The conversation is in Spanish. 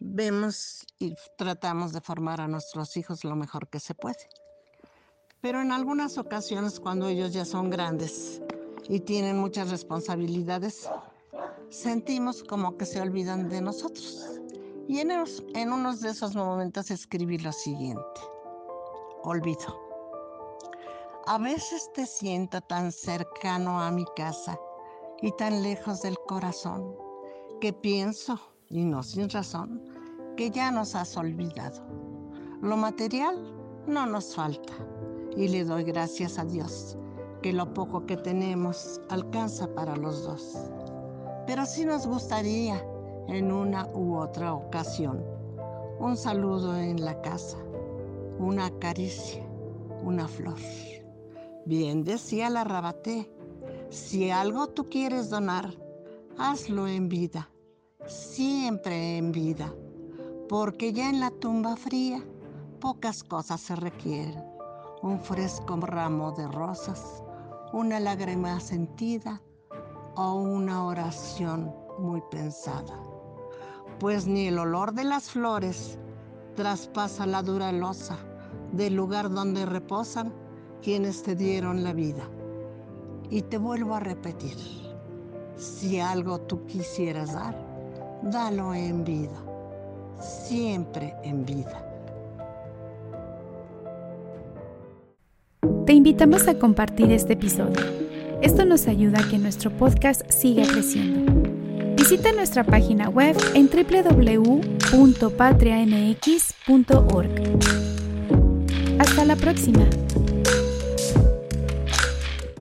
vemos y tratamos de formar a nuestros hijos lo mejor que se puede. Pero en algunas ocasiones cuando ellos ya son grandes y tienen muchas responsabilidades, sentimos como que se olvidan de nosotros. Y en, unos, en unos de esos momentos escribí lo siguiente. Olvido. A veces te siento tan cercano a mi casa y tan lejos del corazón que pienso, y no sin razón, que ya nos has olvidado. Lo material no nos falta y le doy gracias a Dios que lo poco que tenemos alcanza para los dos. Pero sí nos gustaría en una u otra ocasión un saludo en la casa, una caricia, una flor. Bien decía la Rabaté, si algo tú quieres donar, hazlo en vida, siempre en vida porque ya en la tumba fría pocas cosas se requieren. Un fresco ramo de rosas, una lágrima sentida o una oración muy pensada. Pues ni el olor de las flores traspasa la dura losa del lugar donde reposan quienes te dieron la vida. Y te vuelvo a repetir, si algo tú quisieras dar, dalo en vida siempre en vida. Te invitamos a compartir este episodio. Esto nos ayuda a que nuestro podcast siga creciendo. Visita nuestra página web en www.patriamx.org. Hasta la próxima.